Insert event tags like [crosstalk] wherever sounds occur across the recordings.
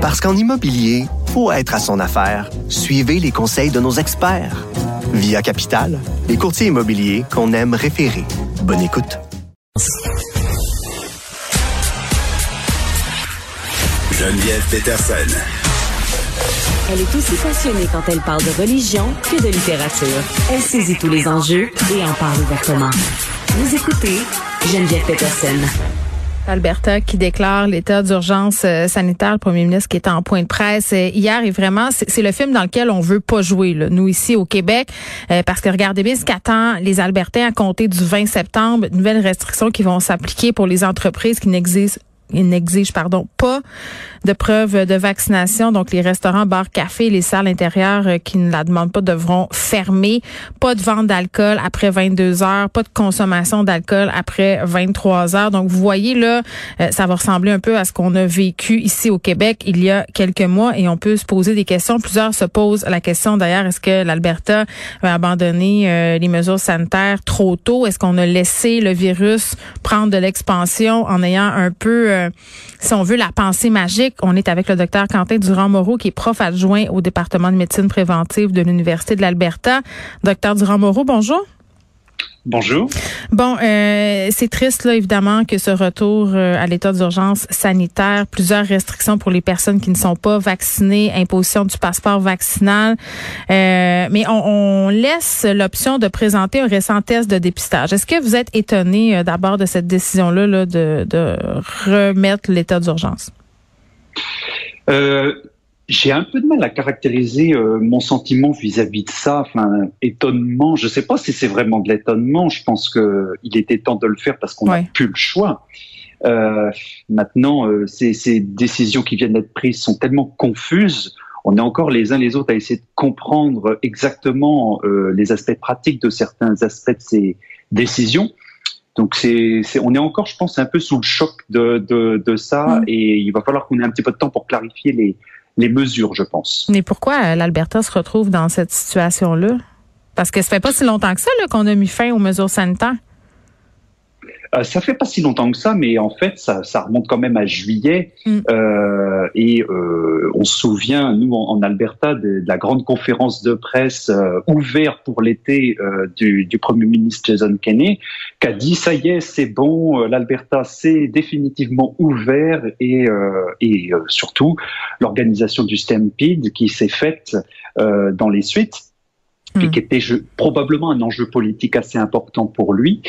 Parce qu'en immobilier, faut être à son affaire. Suivez les conseils de nos experts. Via Capital, les courtiers immobiliers qu'on aime référer. Bonne écoute. Geneviève Peterson. Elle est aussi passionnée quand elle parle de religion que de littérature. Elle saisit tous les enjeux et en parle ouvertement. Vous écoutez Geneviève Peterson. Alberta qui déclare l'état d'urgence euh, sanitaire, le premier ministre qui était en point de presse euh, hier. Et vraiment c'est le film dans lequel on veut pas jouer là, nous ici au Québec. Euh, parce que regardez bien ce qu'attend les Albertains à compter du 20 septembre, nouvelles restrictions qui vont s'appliquer pour les entreprises qui n'existent ils n'exigent pardon pas de preuve de vaccination. Donc les restaurants, bars, cafés, les salles intérieures euh, qui ne la demandent pas devront fermer. Pas de vente d'alcool après 22 heures, pas de consommation d'alcool après 23 heures. Donc vous voyez là, euh, ça va ressembler un peu à ce qu'on a vécu ici au Québec il y a quelques mois et on peut se poser des questions. Plusieurs se posent la question d'ailleurs est-ce que l'Alberta va abandonner euh, les mesures sanitaires trop tôt? Est-ce qu'on a laissé le virus prendre de l'expansion en ayant un peu euh, si on veut, la pensée magique. On est avec le docteur Quentin Durand-Moreau, qui est prof adjoint au département de médecine préventive de l'Université de l'Alberta. Docteur Durand-Moreau, bonjour. Bonjour. Bon, euh, c'est triste là évidemment que ce retour euh, à l'état d'urgence sanitaire, plusieurs restrictions pour les personnes qui ne sont pas vaccinées, imposition du passeport vaccinal, euh, mais on, laisse l'option de présenter un récent test de dépistage. Est-ce que vous êtes étonné d'abord de cette décision là, de remettre l'état d'urgence? J'ai un peu de mal à caractériser euh, mon sentiment vis-à-vis de ça. Enfin, étonnement. Je ne sais pas si c'est vraiment de l'étonnement. Je pense que il était temps de le faire parce qu'on n'a plus le choix. Euh, maintenant, euh, ces, ces, décisions qui viennent d'être prises sont tellement confuses. On est encore les uns les autres à essayer de comprendre exactement euh, les aspects pratiques de certains aspects de ces décisions. Donc c'est, on est encore, je pense, un peu sous le choc de, de, de ça, et il va falloir qu'on ait un petit peu de temps pour clarifier les, les mesures, je pense. Mais pourquoi euh, l'Alberta se retrouve dans cette situation-là? Parce que ça fait pas si longtemps que ça qu'on a mis fin aux mesures sanitaires. Euh, ça fait pas si longtemps que ça, mais en fait, ça, ça remonte quand même à juillet. Mm. Euh, et euh, on se souvient, nous, en, Alberta, de, la grande conférence de presse euh, ouverte pour l'été euh, du, du, premier ministre Jason Kenney, qui a dit ça y est, c'est bon, l'Alberta c'est définitivement ouvert et, et surtout l'organisation du Stampede qui s'est faite dans les suites qui était probablement un enjeu politique assez important pour lui.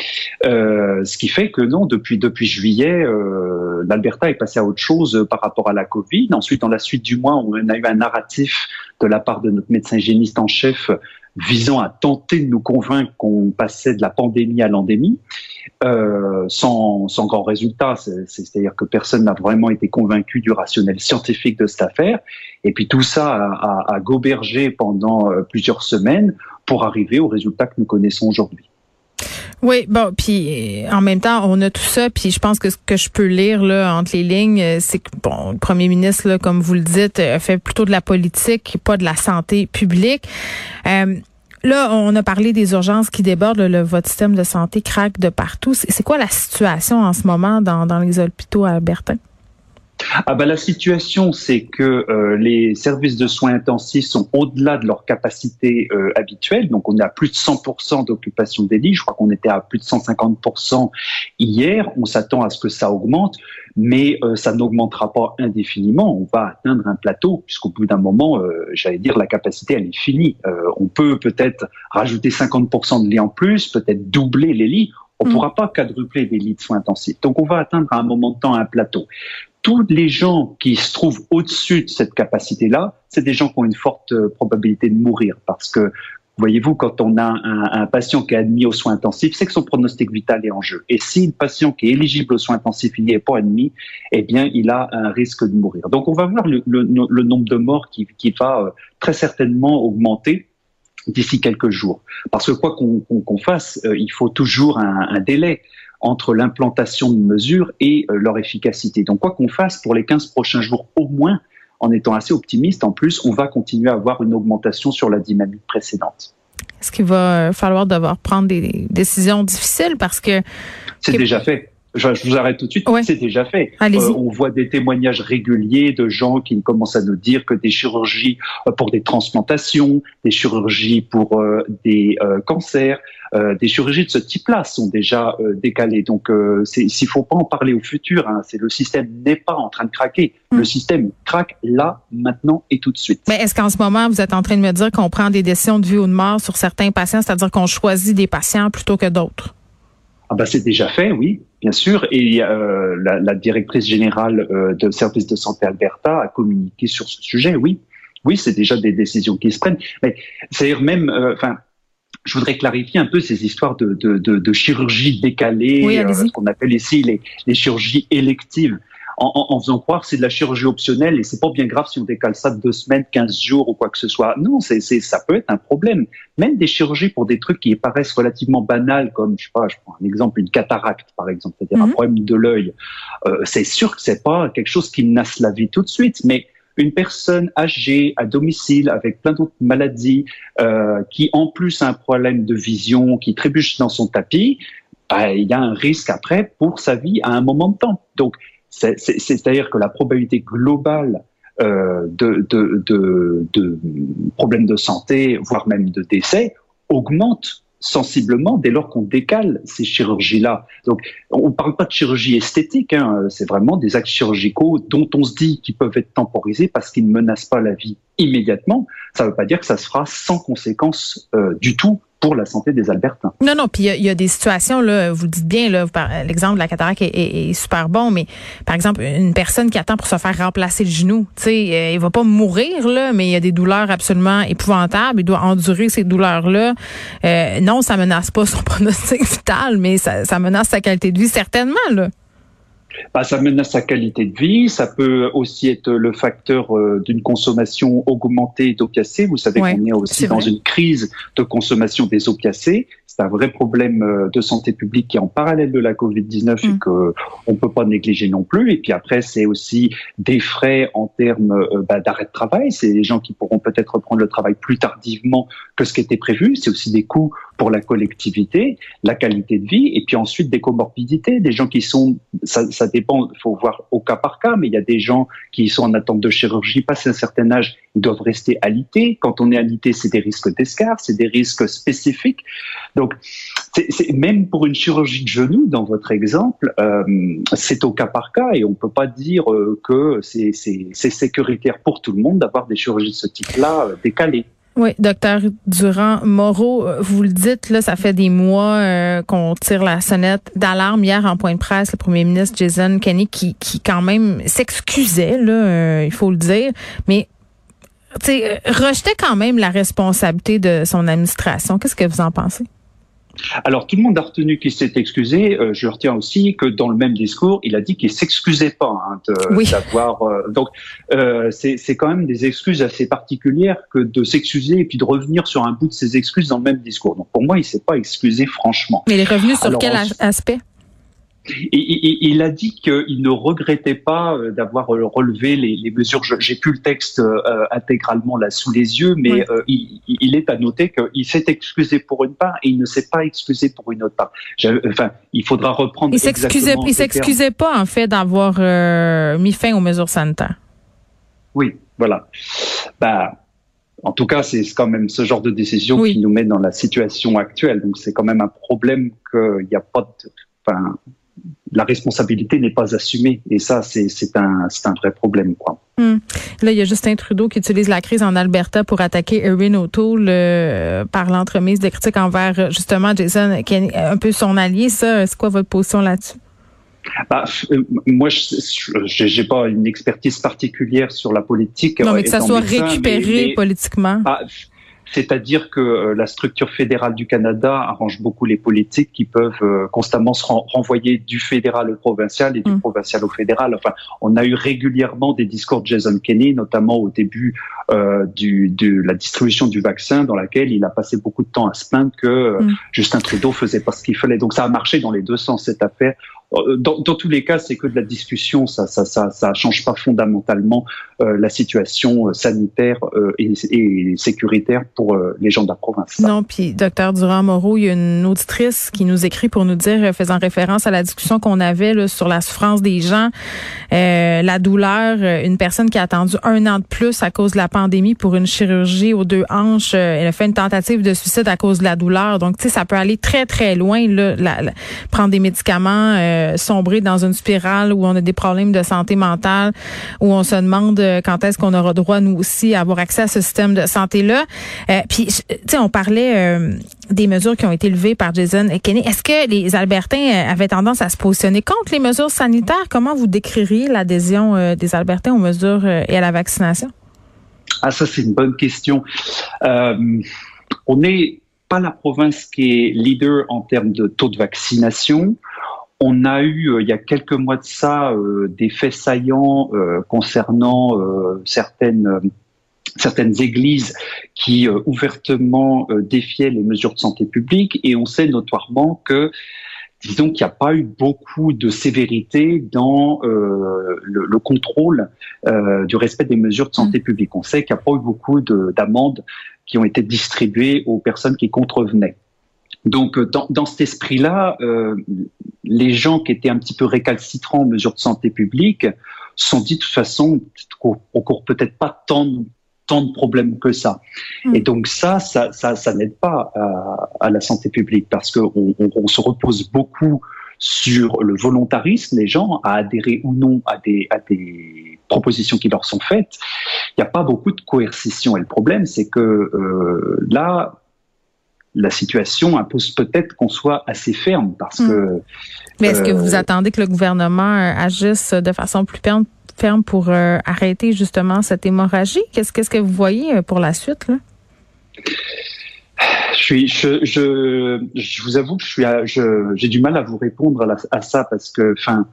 Euh, ce qui fait que non, depuis depuis juillet, euh, l'Alberta est passé à autre chose par rapport à la Covid. Ensuite, dans la suite du mois, on a eu un narratif de la part de notre médecin hygiéniste en chef visant à tenter de nous convaincre qu'on passait de la pandémie à l'endémie, euh, sans, grand résultat. C'est-à-dire que personne n'a vraiment été convaincu du rationnel scientifique de cette affaire. Et puis tout ça a, a, a gobergé pendant euh, plusieurs semaines pour arriver au résultat que nous connaissons aujourd'hui. Oui, bon, puis en même temps, on a tout ça, puis je pense que ce que je peux lire là entre les lignes, euh, c'est que bon, le premier ministre, là, comme vous le dites, a fait plutôt de la politique, pas de la santé publique. Euh, là, on a parlé des urgences qui débordent, le, votre système de santé craque de partout. C'est quoi la situation en ce moment dans, dans les hôpitaux à Bertin? Ah bah la situation, c'est que euh, les services de soins intensifs sont au-delà de leur capacité euh, habituelle. Donc, on est à plus de 100% d'occupation des lits. Je crois qu'on était à plus de 150% hier. On s'attend à ce que ça augmente, mais euh, ça n'augmentera pas indéfiniment. On va atteindre un plateau, puisqu'au bout d'un moment, j'allais dire, la capacité, elle est finie. on peut peut-être rajouter 50% de lits en plus, peut-être doubler les lits. On ne mm. pourra pas quadrupler les lits de soins intensifs. Donc, on va atteindre à un moment de temps un plateau tous les gens qui se trouvent au-dessus de cette capacité-là, c'est des gens qui ont une forte euh, probabilité de mourir parce que Voyez-vous, quand on a un, patient qui est admis aux soins intensifs, c'est que son pronostic vital est en jeu. Et si le patient qui est éligible aux soins intensifs n'y est pas admis, eh bien, il a un risque de mourir. Donc, on va voir le, nombre de morts qui, va euh, très certainement augmenter d'ici quelques jours. Parce que quoi qu'on fasse, euh, il faut toujours un délai entre l'implantation de mesures et euh, leur efficacité. Donc quoi qu'on fasse pour les 15 prochains jours au moins, en étant assez optimiste, en plus, on va continuer à avoir une augmentation sur la dynamique précédente. Est-ce qu'il va euh, falloir devoir prendre des décisions difficiles? Parce que... C'est déjà fait. Je, vous arrête tout de suite. C'est déjà fait. Euh, on voit des témoignages réguliers de gens qui commencent à nous dire que des chirurgies euh, pour des transplantations, des chirurgies pour euh, des cancers, des chirurgies de ce type-là sont déjà décalées. Donc, s'il faut pas en parler au futur, hein, c'est le système n'est pas en train de craquer. Hmm. Le système craque là, maintenant et tout de suite. Mais est-ce qu'en ce moment, vous êtes en train de me dire qu'on prend des décisions de vie ou de mort sur certains patients, c'est-à-dire qu'on choisit des patients plutôt que d'autres? Ah bah c'est déjà fait, oui, bien sûr. Et euh, la, la, directrice générale euh, de service de santé Alberta a communiqué sur ce sujet, oui. Oui, c'est déjà des décisions qui se prennent. Mais c'est même, euh, enfin, je voudrais clarifier un peu ces histoires de, de, de, de chirurgie décalée, euh, ce qu'on appelle ici les, les chirurgies électives en, en, faisant croire que c'est de la chirurgie optionnelle et c'est pas bien grave si on décale ça de deux semaines, quinze jours ou quoi que ce soit. Non, c'est, c'est, ça peut être un problème. Même des chirurgies pour des trucs qui paraissent relativement banals, comme je sais pas, je prends un exemple, une cataracte par exemple, c'est-à-dire un mhm. problème de l'œil. Euh, c'est sûr que c'est pas quelque chose qui menace la vie tout de suite, mais une personne âgée à domicile avec plein d'autres maladies, euh, qui en plus a un problème de vision, qui trébuche dans son tapis, bah, il y a un risque après pour sa vie à un moment de temps. Donc c'est-à-dire que la probabilité globale euh, de, de, de, de, problèmes de santé, voire même de décès, augmente sensiblement dès lors qu'on décale ces chirurgies-là. Donc, on ne parle pas de chirurgie esthétique, hein, c'est vraiment des actes chirurgicaux dont on se dit qu'ils peuvent être temporisés parce qu'ils ne menacent pas la vie immédiatement. Ça ne veut pas dire que ça se fera sans conséquence euh, du tout pour la santé des Albertains. Non, non, puis il y, a des situations, là, vous dites bien, là, l'exemple de la cataracte est, super bon, mais par exemple, une personne qui attend pour se faire remplacer le genou, tu sais, euh, il va pas mourir, là, mais il y a des douleurs absolument épouvantables, il doit endurer ces douleurs-là. Euh, non, ça menace pas son [laughs] pronostic vital, mais ça, ça menace sa qualité de vie certainement, là. Bah, ça menace sa qualité de vie. Ça peut aussi être le facteur euh, d'une consommation augmentée d'opiacés. Vous savez qu'on est aussi dans une crise de consommation des opiacés. C'est un vrai problème euh, de santé publique qui est en parallèle de la Covid-19 et mm. que on peut pas négliger non plus. Et puis après, c'est aussi des frais en termes euh, bah, d'arrêt de travail. C'est les gens qui pourront peut-être reprendre le travail plus tardivement que ce qui était prévu. C'est aussi des coûts pour la collectivité, la qualité de vie, et puis ensuite des comorbidités, des gens qui sont, ça, dépend, il faut voir au cas par cas, mais il y a des gens qui sont en attente de chirurgie, passé un certain âge, ils doivent rester alités. Quand on est alité, c'est des risques d'escar, c'est des risques spécifiques. Donc, même pour une chirurgie de genou, dans votre exemple, euh, c'est au cas par cas et on peut pas dire euh, que c'est sécuritaire pour tout le monde d'avoir des chirurgies de ce type-là euh, décalées. Oui, docteur Durand Moreau, euh, vous le dites, là, ça fait des mois euh, qu'on tire la sonnette d'alarme. Hier, en point de presse, le premier ministre Jason Kenney, qui, qui quand même s'excusait, là, euh, il faut le dire, mais rejetait quand même la responsabilité de son administration. Qu'est-ce que vous en pensez? Alors tout le monde a retenu qu'il s'est excusé. Euh, je retiens aussi que dans le même discours, il a dit qu'il s'excusait pas hein, d'avoir. Euh, donc euh, c'est quand même des excuses assez particulières que de s'excuser et puis de revenir sur un bout de ses excuses dans le même discours. Donc pour moi, il s'est pas excusé franchement. Mais il est revenu sur quel aspect? Et, il a dit qu'il ne regrettait pas euh, d'avoir euh, relevé les, les mesures. J'ai plus le texte euh, intégralement là sous les yeux, mais il, est à noter qu'il s'est excusé pour une part et il ne s'est pas excusé pour une autre part. Enfin, il faudra reprendre. Il s'excusait, il s'excusait pas en fait d'avoir mis fin aux mesures sanitaires. Oui, voilà. Bah, en tout cas, c'est quand même ce genre de décision qui nous met dans la situation actuelle. Donc, c'est quand même un problème qu'il n'y a pas de, enfin, la responsabilité n'est pas assumée. Et ça, c'est un, un vrai problème. Quoi. Hmm. Là, il y a Justin Trudeau qui utilise la crise en Alberta pour attaquer Erin O'Toole euh, par l'entremise de critiques envers justement Jason, qui est un peu son allié. Ça, c'est quoi votre position là-dessus? Bah, euh, moi, je n'ai pas une expertise particulière sur la politique. Non, mais que ça soit récupéré politiquement. Bah, c'est-à-dire que euh, la structure fédérale du Canada arrange beaucoup les politiques qui peuvent euh, constamment se renvoyer du fédéral au provincial et du mm. provincial au fédéral. Enfin, on a eu régulièrement des discours de Jason Kenney, notamment au début euh, du, de la distribution du vaccin, dans laquelle il a passé beaucoup de temps à se plaindre que mm. Justin Trudeau faisait pas ce qu'il fallait. Donc ça a marché dans les deux sens cette affaire dans, dans, tous les cas, c'est que de la discussion, ça, ça, ça, ça change pas fondamentalement euh, la situation euh, sanitaire et, et, sécuritaire pour les gens de la province. Non, puis docteur Durand-Moreau, il y a une auditrice qui nous écrit pour nous dire, faisant référence à la discussion qu'on avait là, sur la souffrance des gens, la douleur, une personne qui a attendu un an de plus à cause de la pandémie pour une chirurgie aux deux hanches, elle a fait une tentative de suicide à cause de la douleur. Donc, tu sais, ça peut aller très très loin là, prendre des médicaments. Euh, sombrer dans une spirale où on a des problèmes de santé mentale, où on se demande euh, quand est-ce qu'on aura droit, nous aussi, à avoir accès à ce système de santé-là. Euh, puis, tu sais, on parlait des mesures qui ont été levées par Jason Kenney. Est-ce que les Albertains avaient tendance à se positionner contre les mesures sanitaires? Comment vous décririez l'adhésion des Albertains aux mesures et à la vaccination? Ah, ça, c'est une bonne question. on n'est pas la province qui est leader en termes de taux de vaccination. On a eu, euh, il y a quelques mois de ça, euh, des faits saillants euh, concernant certaines certaines églises qui ouvertement défiaient les mesures de santé publique et on sait notoirement que disons qu'il n'y a pas eu beaucoup de sévérité dans le, contrôle du respect des mesures de santé mmh. publique. On sait qu'il n'y a pas eu beaucoup d'amendes qui ont été distribuées aux personnes qui contrevenaient. Donc, dans, dans cet esprit-là, euh, les gens qui étaient un petit peu récalcitrants aux mesures de santé publique se sont dit de toute façon, on court peut-être pas tant, tant de problèmes que ça. Mm. Et donc ça, ça, ça, ça n'aide pas à, à, la santé publique parce qu'on on, on se repose beaucoup sur le volontarisme des gens à adhérer ou non à des, à des propositions qui leur sont faites. Il n'y a pas beaucoup de coercition. Et le problème, c'est que euh, là, la situation impose peut-être qu'on soit assez ferme parce hmm. que. Mais est-ce que vous euh, attendez que le gouvernement euh, agisse de façon plus ferme pour euh, arrêter justement cette hémorragie? Qu'est-ce qu'est-ce que vous voyez pour la suite là? Je, suis, je, je, je, vous avoue que je suis, j'ai du mal à vous répondre à, à ça parce que, enfin,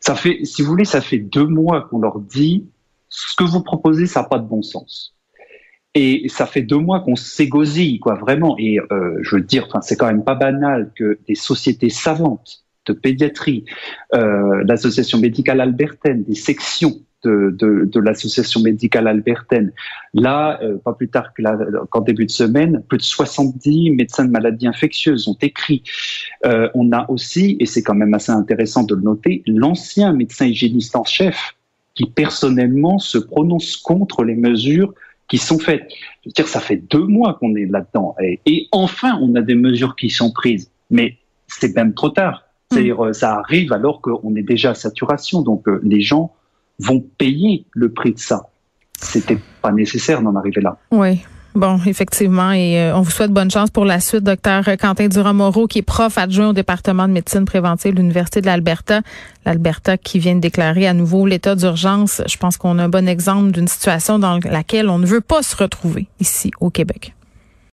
ça fait, si vous voulez, ça fait deux mois qu'on leur dit ce que vous proposez, ça n'a pas de bon sens. Et ça fait deux mois qu'on s'égosille, quoi, vraiment. Et euh, je veux dire, c'est quand même pas banal que des sociétés savantes de pédiatrie, euh, l'association médicale albertaine, des sections de, de, de l'association médicale albertaine. Là, euh, pas plus tard que qu'en début de semaine, plus de 70 médecins de maladies infectieuses ont écrit. Euh, on a aussi, et c'est quand même assez intéressant de le noter, l'ancien médecin hygiéniste en chef qui personnellement se prononce contre les mesures qui sont faites. Je veux dire, ça fait deux mois qu'on est là-dedans. Et, enfin, on a des mesures qui sont prises. Mais c'est même trop tard. C'est-à-dire, hmm. ça arrive alors qu'on est déjà à saturation. Donc, euh, les gens vont payer le prix de ça. C'était pas nécessaire d'en arriver là. Oui. Bon, effectivement, et euh, on vous souhaite bonne chance pour la suite, docteur Quentin Durand-Moreau, qui est prof adjoint au département de médecine préventive de l'Université de l'Alberta. L'Alberta qui vient de déclarer à nouveau l'état d'urgence. Je pense qu'on a un bon exemple d'une situation dans laquelle on ne veut pas se retrouver ici au Québec.